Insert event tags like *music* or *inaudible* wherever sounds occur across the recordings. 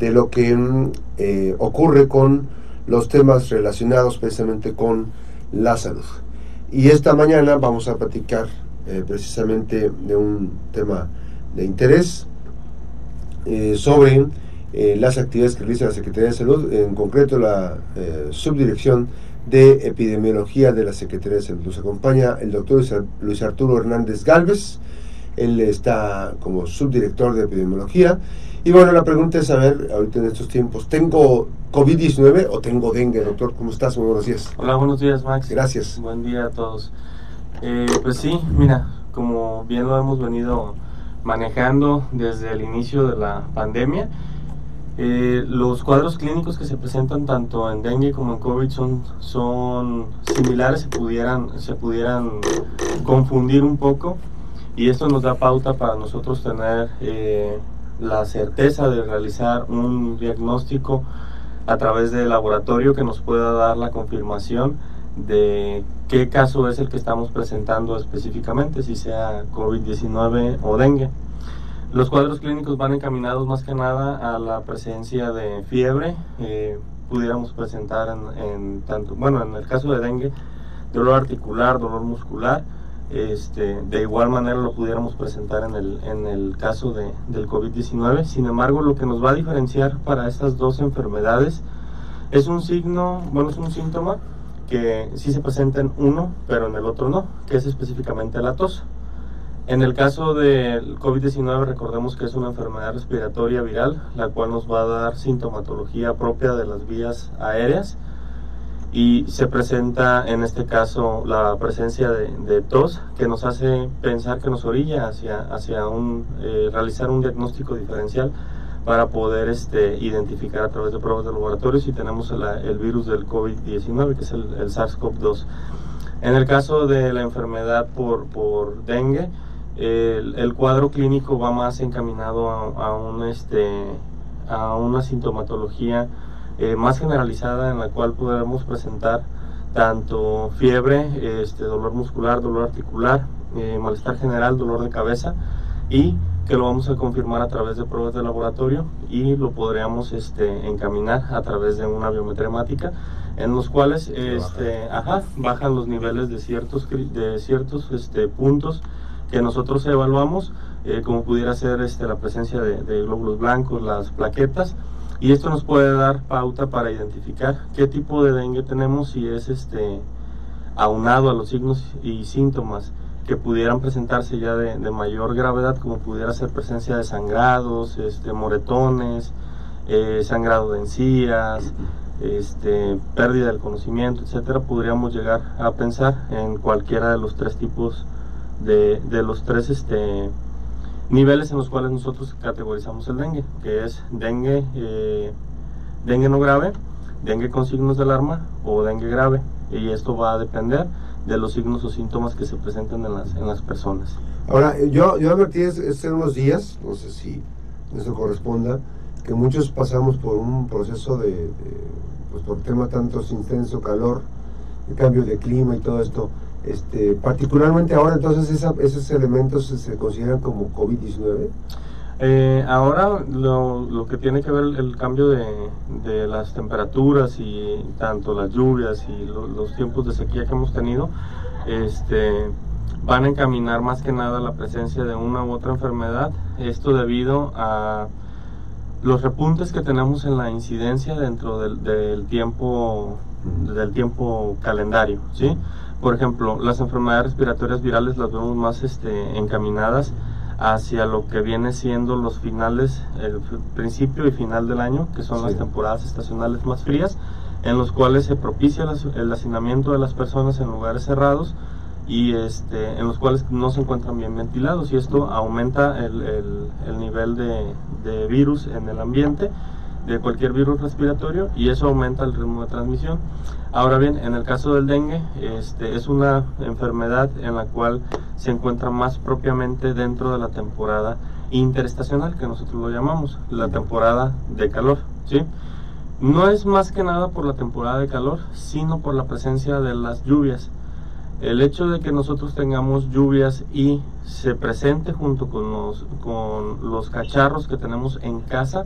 de lo que mm, eh, ocurre con los temas relacionados precisamente con la salud. Y esta mañana vamos a platicar eh, precisamente de un tema de interés eh, sobre las actividades que realiza la Secretaría de Salud, en concreto la subdirección de epidemiología de la Secretaría de Salud. Nos acompaña el doctor Luis Arturo Hernández Galvez, él está como subdirector de epidemiología y bueno, la pregunta es, a ver, ahorita en estos tiempos, ¿tengo COVID-19 o tengo dengue, doctor? ¿Cómo estás? Muy buenos días. Hola, buenos días, Max. Gracias. Buen día a todos. Eh, pues sí, mira, como bien lo hemos venido manejando desde el inicio de la pandemia, eh, los cuadros clínicos que se presentan tanto en dengue como en COVID son, son similares, se pudieran, se pudieran confundir un poco y esto nos da pauta para nosotros tener eh, la certeza de realizar un diagnóstico a través del laboratorio que nos pueda dar la confirmación de qué caso es el que estamos presentando específicamente, si sea COVID-19 o dengue. Los cuadros clínicos van encaminados más que nada a la presencia de fiebre. Eh, pudiéramos presentar en, tanto, bueno, en el caso de dengue, dolor articular, dolor muscular, este, de igual manera lo pudiéramos presentar en el, en el caso de, del COVID-19. Sin embargo, lo que nos va a diferenciar para estas dos enfermedades es un signo, bueno, es un síntoma que sí se presenta en uno, pero en el otro no, que es específicamente la tos. En el caso del COVID-19, recordemos que es una enfermedad respiratoria viral, la cual nos va a dar sintomatología propia de las vías aéreas y se presenta en este caso la presencia de, tos que nos hace pensar que nos orilla hacia, hacia un, eh, realizar un diagnóstico diferencial para poder este, identificar a través de pruebas de laboratorio si tenemos el, virus del COVID-19 que es el, SARS-CoV-2. En el caso de la enfermedad por, por dengue, el, cuadro clínico va más encaminado a, a, un, este, a una sintomatología eh, más generalizada en la cual podemos presentar tanto fiebre, este, dolor muscular, dolor articular, eh, malestar general, dolor de cabeza y que lo vamos a confirmar a través de pruebas de laboratorio y lo podríamos este, encaminar a través de una biometría en los cuales este, ajá, bajan los niveles de ciertos, de ciertos este, puntos que nosotros evaluamos, eh, como pudiera ser este, la presencia de, de glóbulos blancos, las plaquetas, y esto nos puede dar pauta para identificar qué tipo de dengue tenemos si es este aunado a los signos y síntomas que pudieran presentarse ya de, mayor gravedad como pudiera ser presencia de sangrados, este, moretones, eh, sangrado de encías, este, pérdida del conocimiento, etcétera, podríamos llegar a pensar en cualquiera de los tres tipos de, de los tres este, niveles en los cuales nosotros categorizamos el dengue, que es dengue, eh, dengue no grave, dengue con signos de alarma o dengue grave. Y esto va a depender de los signos o síntomas que se presenten en las, en las personas. Ahora, yo, yo advertí hace unos días, no sé si eso corresponda, que muchos pasamos por un proceso de, pues por tema tanto intenso calor, el cambio de clima y todo esto, este, particularmente ahora, entonces, esos elementos se consideran como COVID-19. Eh, ahora lo, que tiene que ver el, cambio de, de, las temperaturas y tanto las lluvias y los tiempos de sequía que hemos tenido, este, van a encaminar más que nada la presencia de una u otra enfermedad. Esto debido a los repuntes que tenemos en la incidencia dentro del, del tiempo del tiempo calendario, ¿sí? Por ejemplo, las enfermedades respiratorias virales las vemos más este, encaminadas hacia lo que viene siendo los finales, el principio y final del año, que son las temporadas estacionales más frías, en los cuales se propicia el hacinamiento de las personas en lugares cerrados y este, en los cuales no se encuentran bien ventilados. Y esto aumenta el, el, nivel de, de virus en el ambiente de cualquier virus respiratorio y eso aumenta el ritmo de transmisión. Ahora bien, en el caso del dengue, este, es una enfermedad en la cual se encuentra más propiamente dentro de la temporada interestacional, que nosotros lo llamamos, la temporada de calor. ¿sí? No es más que nada por la temporada de calor, sino por la presencia de las lluvias. El hecho de que nosotros tengamos lluvias y se presente junto con los, con los cacharros que tenemos en casa,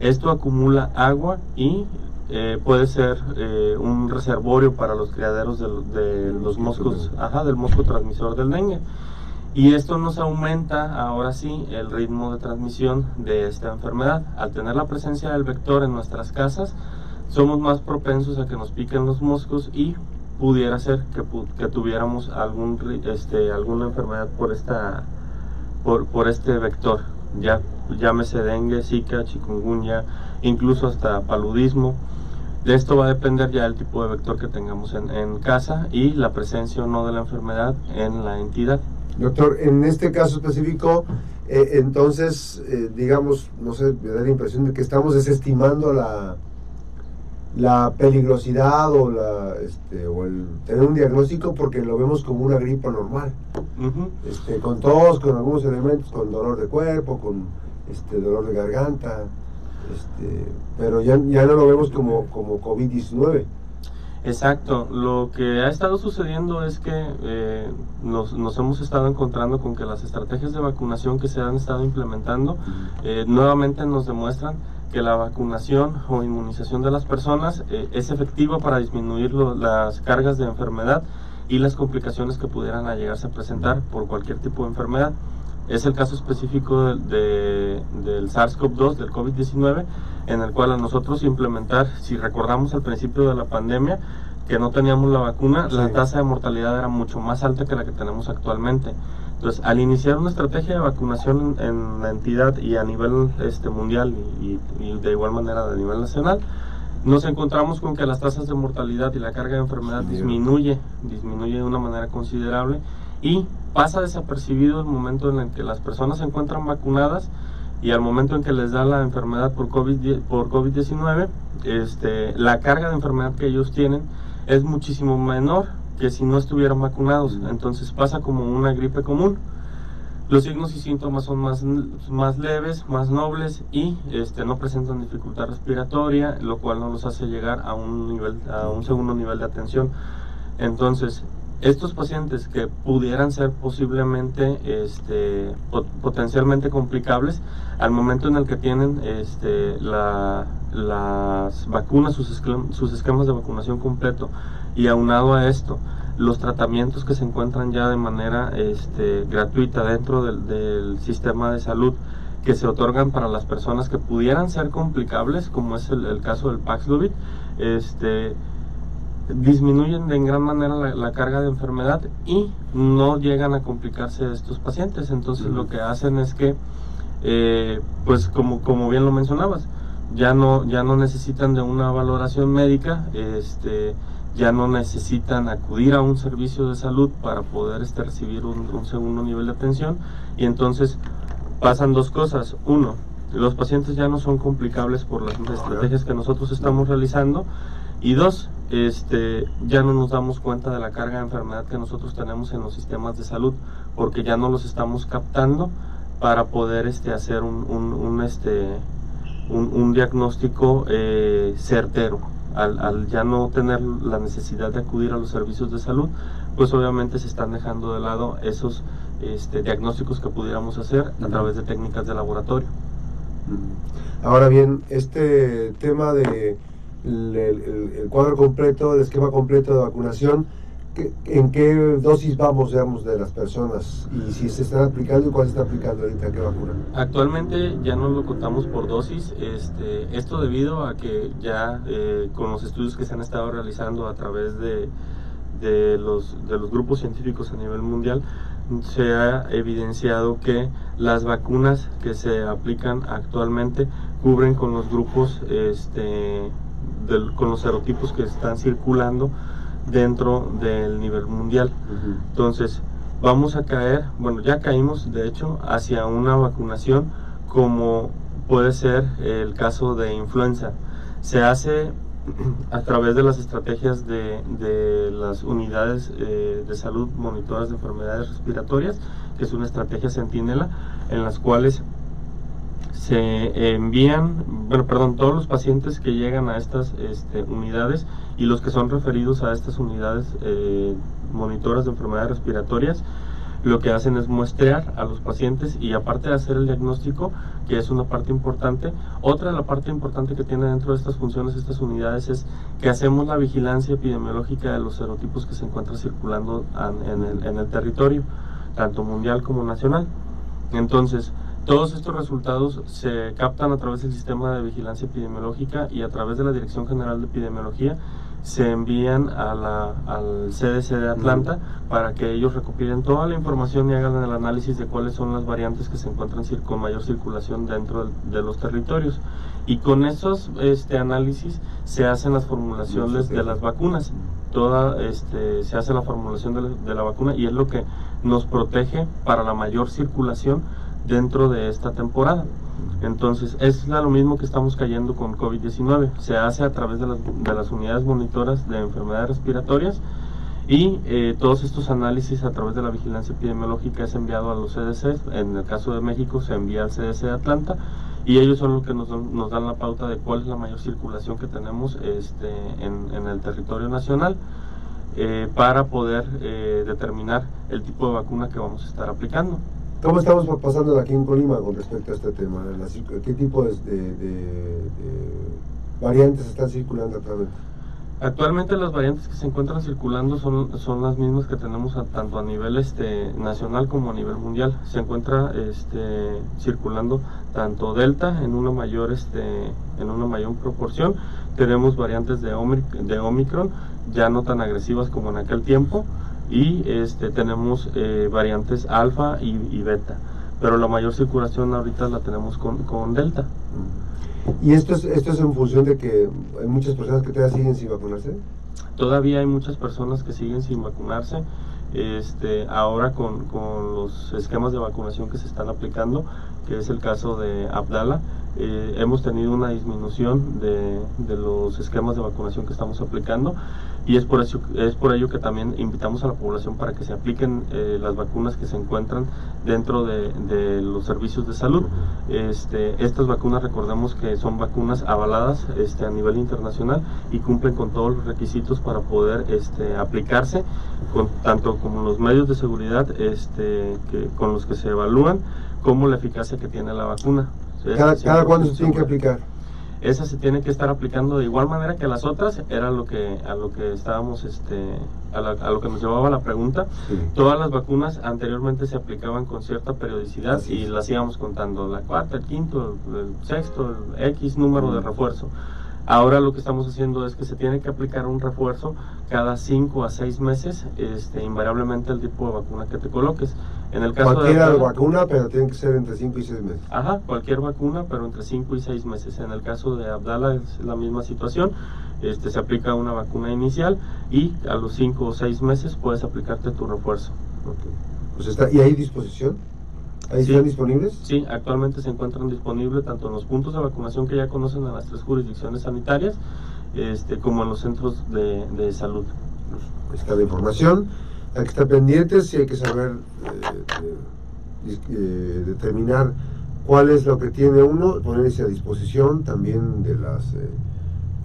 Esto acumula agua y eh, puede ser eh, un reservorio para los criaderos de, los moscos, ajá, del mosco transmisor del dengue. Y esto nos aumenta ahora sí el ritmo de transmisión de esta enfermedad. Al tener la presencia del vector en nuestras casas, somos más propensos a que nos piquen los moscos y pudiera ser que, que tuviéramos algún, este, alguna enfermedad por, esta, por, por este vector. Ya, llámese dengue, zika, chikungunya, incluso hasta paludismo. De esto va a depender ya el tipo de vector que tengamos en, casa y la presencia o no de la enfermedad en la entidad. Doctor, en este caso específico, eh, entonces, eh, digamos, no sé, me da la impresión de que estamos desestimando la, la peligrosidad o, la, este, o el tener un diagnóstico porque lo vemos como una gripa normal. este, con tos, con algunos elementos, con dolor de cuerpo, con este, dolor de garganta. Este, pero ya, ya no lo vemos como, como COVID-19. Exacto, lo que ha estado sucediendo es que eh, nos, nos, hemos estado encontrando con que las estrategias de vacunación que se han estado implementando eh, nuevamente nos demuestran que la vacunación o inmunización de las personas eh, es efectiva para disminuir las cargas de enfermedad y las complicaciones que pudieran llegarse a presentar por cualquier tipo de enfermedad es el caso específico de, del SARS-CoV-2, del COVID-19, en el cual a nosotros implementar, si recordamos al principio de la pandemia, que no teníamos la vacuna, la tasa de mortalidad era mucho más alta que la que tenemos actualmente. Entonces, al iniciar una estrategia de vacunación en, la entidad y a nivel este, mundial y, de igual manera a nivel nacional, nos encontramos con que las tasas de mortalidad y la carga de enfermedad disminuye, disminuye de una manera considerable y pasa desapercibido el momento en el que las personas se encuentran vacunadas y al momento en que les da la enfermedad por COVID-19, por COVID este, la carga de enfermedad que ellos tienen es muchísimo menor que si no estuvieran vacunados. Entonces pasa como una gripe común. Los signos y síntomas son más, más leves, más nobles y este, no presentan dificultad respiratoria, lo cual no los hace llegar a un, nivel, a un segundo nivel de atención. Entonces, estos pacientes que pudieran ser posiblemente este, potencialmente complicables al momento en el que tienen este, las vacunas, sus, sus esquemas de vacunación completo y aunado a esto los tratamientos que se encuentran ya de manera este, gratuita dentro del, del, sistema de salud que se otorgan para las personas que pudieran ser complicables, como es el, el caso del Paxlovid, este, disminuyen en gran manera la, carga de enfermedad y no llegan a complicarse estos pacientes. Entonces lo que hacen es que, eh, pues como, como bien lo mencionabas, ya no, ya no necesitan de una valoración médica, este, ya no necesitan acudir a un servicio de salud para poder este, recibir un, un segundo nivel de atención. Y entonces pasan dos cosas. Uno, los pacientes ya no son complicables por las estrategias que nosotros estamos realizando. Y dos, este, ya no nos damos cuenta de la carga de enfermedad que nosotros tenemos en los sistemas de salud, porque ya no los estamos captando para poder este, hacer un, un, este, un, diagnóstico eh, certero. Al, al, ya no tener la necesidad de acudir a los servicios de salud, pues obviamente se están dejando de lado esos este, diagnósticos que pudiéramos hacer a través de técnicas de laboratorio. Ahora bien, este tema de el, cuadro completo, el esquema completo de vacunación, en qué dosis vamos, digamos, de las personas y si se están aplicando y cuál se está aplicando ahorita, qué vacuna. Actualmente ya no lo contamos por dosis, este, esto debido a que ya eh, con los estudios que se han estado realizando a través de, de, los, de los grupos científicos a nivel mundial, se ha evidenciado que las vacunas que se aplican actualmente cubren con los grupos este, con los serotipos que están circulando dentro del nivel mundial. Entonces, vamos a caer, bueno, ya caímos de hecho hacia una vacunación como puede ser el caso de influenza. Se hace *clears throat* a través de las estrategias de, de las unidades eh, de salud monitoras de enfermedades respiratorias, que es una estrategia centinela, en las cuales se envían, bueno, perdón, todos los pacientes que llegan a estas este, unidades y los que son referidos a estas unidades eh, monitoras de enfermedades respiratorias lo que hacen es muestrear a los pacientes y aparte de hacer el diagnóstico, que es una parte importante, otra la parte importante que tiene dentro de estas funciones, estas unidades, es que hacemos la vigilancia epidemiológica de los serotipos que se encuentran circulando en el territorio, tanto mundial como nacional. Entonces, todos estos resultados se captan a través del sistema de vigilancia epidemiológica y a través de la Dirección General de Epidemiología se envían a la, al CDC de Atlanta para que ellos recopilen toda la información y hagan el análisis de cuáles son las variantes que se encuentran con mayor circulación dentro de, los territorios. Y con esos este, análisis se hacen las formulaciones de las vacunas. Toda, este, se hace la formulación de de la vacuna y es lo que nos protege para la mayor circulación dentro de esta temporada. Entonces, es lo mismo que estamos cayendo con COVID-19. Se hace a través de las, de las, unidades monitoras de enfermedades respiratorias y eh, todos estos análisis a través de la vigilancia epidemiológica es enviado a los CDC. En el caso de México se envía al CDC de Atlanta y ellos son los que nos, dan la pauta de cuál es la mayor circulación que tenemos este, en, en el territorio nacional. Eh, para poder eh, determinar el tipo de vacuna que vamos a estar aplicando. ¿Cómo estamos pasando aquí en Colima con respecto a este tema? ¿Qué tipo de, variantes están circulando actualmente? Actualmente las variantes que se encuentran circulando son, son las mismas que tenemos tanto a nivel este, nacional como a nivel mundial. Se encuentra este, circulando tanto Delta en una mayor, este, en una mayor proporción. Tenemos variantes de, de Omicron ya no tan agresivas como en aquel tiempo y este, tenemos eh, variantes alfa y, beta, pero la mayor circulación ahorita la tenemos con, con delta. ¿Y esto es, esto es en función de que hay muchas personas que todavía siguen sin vacunarse? Todavía hay muchas personas que siguen sin vacunarse. Este, ahora con, con los esquemas de vacunación que se están aplicando, que es el caso de Abdala, eh, hemos tenido una disminución de, los esquemas de vacunación que estamos aplicando y es por, eso, es por ello que también invitamos a la población para que se apliquen eh, las vacunas que se encuentran dentro de, de los servicios de salud. Este, estas vacunas recordemos que son vacunas avaladas este, a nivel internacional y cumplen con todos los requisitos para poder este, aplicarse, con, tanto como los medios de seguridad este, que, con los que se evalúan como la eficacia que tiene la vacuna. ¿Cada, cada cuándo se tiene que aplicar? Esa se tiene que estar aplicando de igual manera que las otras, era lo que a lo que estábamos este a, lo que nos llevaba la pregunta. Todas las vacunas anteriormente se aplicaban con cierta periodicidad y las íbamos contando, la cuarta, el quinto, el sexto, el X número de refuerzo. Ahora lo que estamos haciendo es que se tiene que aplicar un refuerzo cada 5 a 6 meses, este, invariablemente el tipo de vacuna que te coloques. En el caso Cualquier de vacuna, pero tiene que ser entre 5 y 6 meses. Ajá, cualquier vacuna, pero entre 5 y 6 meses. En el caso de Abdala es la misma situación. Este, se aplica una vacuna inicial y a los 5 o 6 meses puedes aplicarte tu refuerzo. Okay. Pues está, ¿Y hay disposición? ¿Ahí están disponibles? Sí, actualmente se encuentran disponibles tanto en los puntos de vacunación que ya conocen en las tres jurisdicciones sanitarias, este, como en los centros de, de salud. Pues, está la información, hay que estar pendientes y hay que saber eh, eh, determinar cuál es lo que tiene uno, ponerse a disposición también de las eh,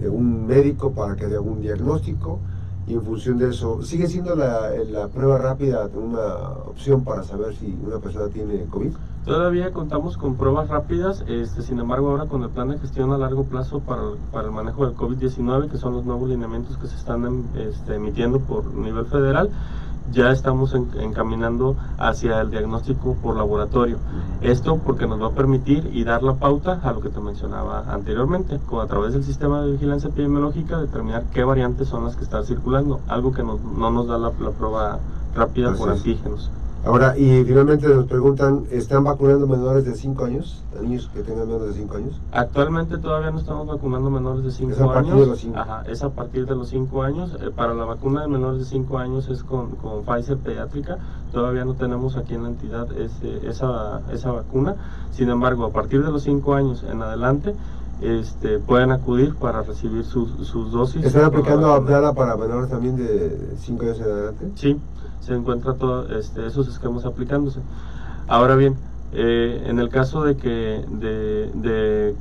de un médico para que dé algún diagnóstico y en función de eso, ¿sigue siendo la, la, prueba rápida una opción para saber si una persona tiene COVID? Todavía contamos con pruebas rápidas, este, sin embargo ahora con el plan de gestión a largo plazo para, para el manejo del COVID-19, que son los nuevos lineamientos que se están este, emitiendo por nivel federal, ya estamos encaminando hacia el diagnóstico por laboratorio. Esto porque nos va a permitir y dar la pauta a lo que te mencionaba anteriormente, a través del sistema de vigilancia epidemiológica, determinar qué variantes son las que están circulando, algo que no, nos da la, prueba rápida por antígenos. Ahora, y finalmente nos preguntan, ¿están vacunando menores de 5 años? ¿Niños que tengan menos de 5 años? Actualmente todavía no estamos vacunando menores de 5 años. Es a partir de los 5. Ajá, es a partir de los 5 años. Eh, para la vacuna de menores de 5 años es con, con, Pfizer pediátrica. Todavía no tenemos aquí en la entidad ese, esa, esa vacuna. Sin embargo, a partir de los 5 años en adelante, este, pueden acudir para recibir sus, sus dosis. ¿Están aplicando Abdala para menores también de 5 años en adelante? Sí se encuentra todos este, esos esquemas aplicándose. Ahora bien, eh, en el caso de que, de,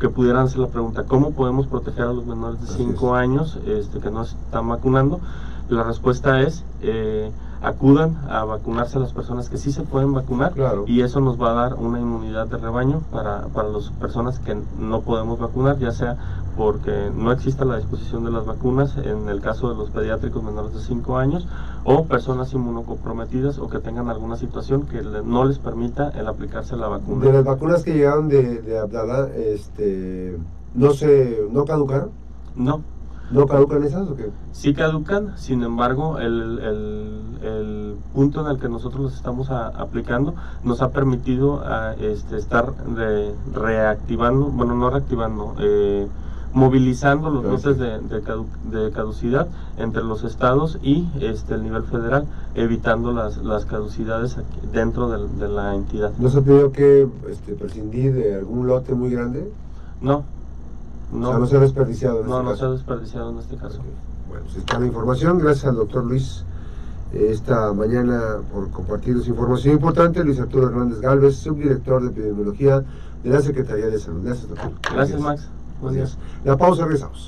que pudieran hacer la pregunta, ¿cómo podemos proteger a los menores de 5 años este, que no están vacunando? La respuesta es, eh, acudan a vacunarse a las personas que sí se pueden vacunar Claro. y eso nos va a dar una inmunidad de rebaño para, para las personas que no podemos vacunar, ya sea porque no exista la disposición de las vacunas en el caso de los pediátricos menores de 5 años o personas inmunocomprometidas o que tengan alguna situación que le- no les permita el aplicarse la vacuna. De las vacunas que llegaron de, de Abdala, este, no se, no caducaron, No, no caducan esas o qué? sí caducan, sin embargo, el, el- el punto en el que nosotros los estamos a- aplicando nos ha permitido a, este, estar re- reactivando, bueno, no reactivando, eh, movilizando los meses de, de cadu- de caducidad entre los estados y este, el nivel federal, evitando las, las caducidades aquí- dentro de, la entidad. ¿No se ha tenido que este, prescindir de algún lote muy grande? No, no, o sea, no se ha desperdiciado en no, este no caso. se ha desperdiciado en este caso. Bueno, pues está la información. Gracias al doctor Luis eh, esta mañana por compartir su información importante. Luis Arturo Hernández Galvez, subdirector de epidemiología de la Secretaría de Salud. Gracias, doctor. Gracias, Max. Buenos días. La pausa, regresamos.